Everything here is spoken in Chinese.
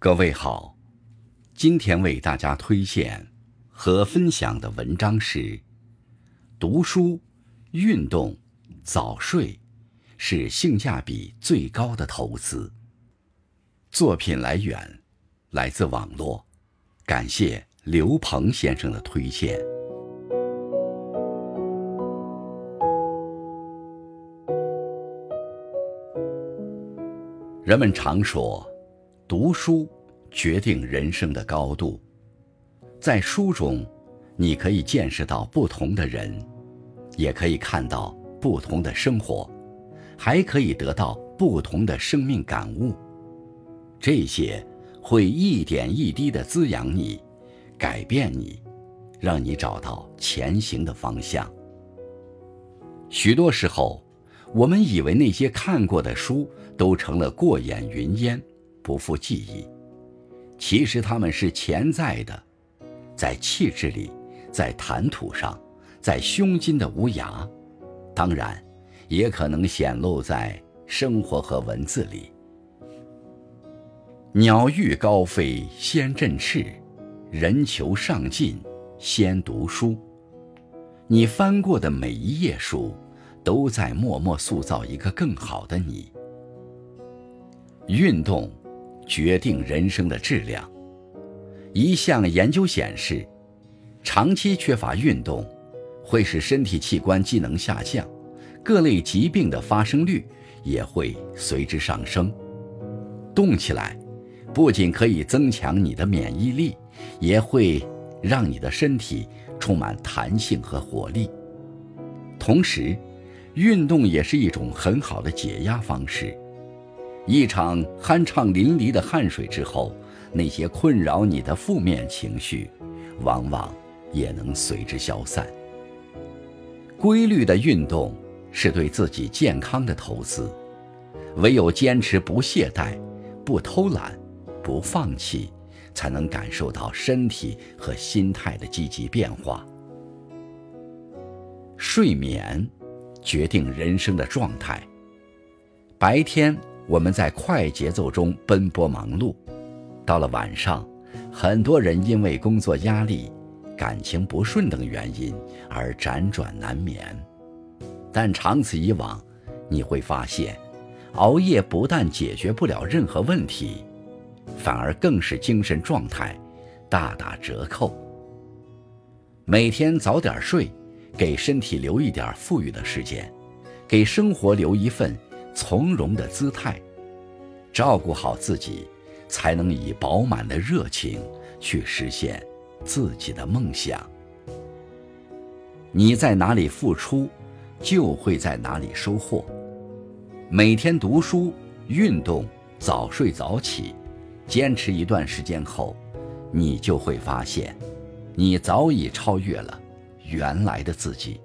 各位好，今天为大家推荐和分享的文章是：读书、运动、早睡是性价比最高的投资。作品来源来自网络，感谢刘鹏先生的推荐。人们常说，读书决定人生的高度。在书中，你可以见识到不同的人，也可以看到不同的生活，还可以得到不同的生命感悟。这些会一点一滴地滋养你，改变你，让你找到前行的方向。许多时候，我们以为那些看过的书都成了过眼云烟，不复记忆。其实他们是潜在的，在气质里，在谈吐上，在胸襟的无涯，当然，也可能显露在生活和文字里。鸟欲高飞先振翅，人求上进先读书。你翻过的每一页书。都在默默塑造一个更好的你。运动决定人生的质量。一项研究显示，长期缺乏运动会使身体器官机能下降，各类疾病的发生率也会随之上升。动起来，不仅可以增强你的免疫力，也会让你的身体充满弹性和活力，同时。运动也是一种很好的解压方式。一场酣畅淋漓的汗水之后，那些困扰你的负面情绪，往往也能随之消散。规律的运动是对自己健康的投资，唯有坚持不懈怠、不偷懒、不放弃，才能感受到身体和心态的积极变化。睡眠。决定人生的状态。白天我们在快节奏中奔波忙碌，到了晚上，很多人因为工作压力、感情不顺等原因而辗转难眠。但长此以往，你会发现，熬夜不但解决不了任何问题，反而更是精神状态大打折扣。每天早点睡。给身体留一点富裕的时间，给生活留一份从容的姿态，照顾好自己，才能以饱满的热情去实现自己的梦想。你在哪里付出，就会在哪里收获。每天读书、运动、早睡早起，坚持一段时间后，你就会发现，你早已超越了。原来的自己。